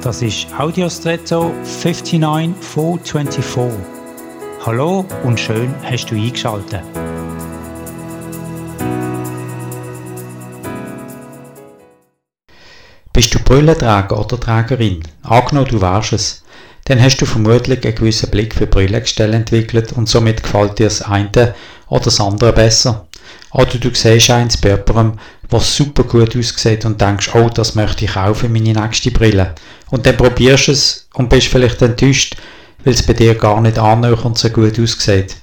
Das ist Audiostretto 59424. Hallo und schön hast du eingeschaltet. Bist du Brillenträger oder Trägerin? Angenommen, du wärst es. Dann hast du vermutlich einen gewissen Blick für Brillengestelle entwickelt und somit gefällt dir das eine oder das andere besser. Oder du siehst eins bei jemandem, was super gut aussieht und denkst, oh, das möchte ich auch für meine nächste Brille. Und dann probierst du es und bist vielleicht enttäuscht, weil es bei dir gar nicht annähernd so gut aussieht.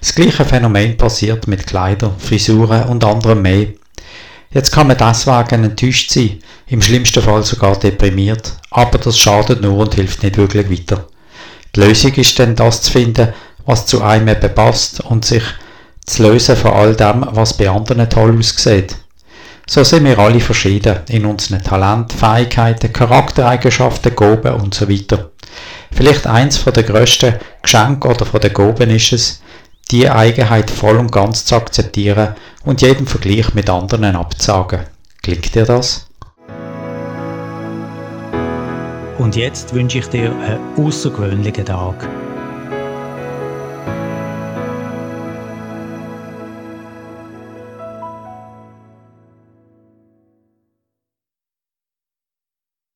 Das gleiche Phänomen passiert mit Kleidern, Frisuren und anderem mehr. Jetzt kann man deswegen enttäuscht sein, im schlimmsten Fall sogar deprimiert, aber das schadet nur und hilft nicht wirklich weiter. Die Lösung ist dann das zu finden, was zu einem eben passt und sich zu lösen von all dem, was bei anderen toll aussieht. So sind wir alle verschieden in unseren Talenten, Fähigkeiten, Charaktereigenschaften, Gaben und so weiter. Vielleicht eins von der grössten Geschenke oder von der Gaben ist es, die Eigenheit voll und ganz zu akzeptieren und jeden Vergleich mit anderen abzusagen. Klingt dir das? Und jetzt wünsche ich dir einen außergewöhnlichen Tag.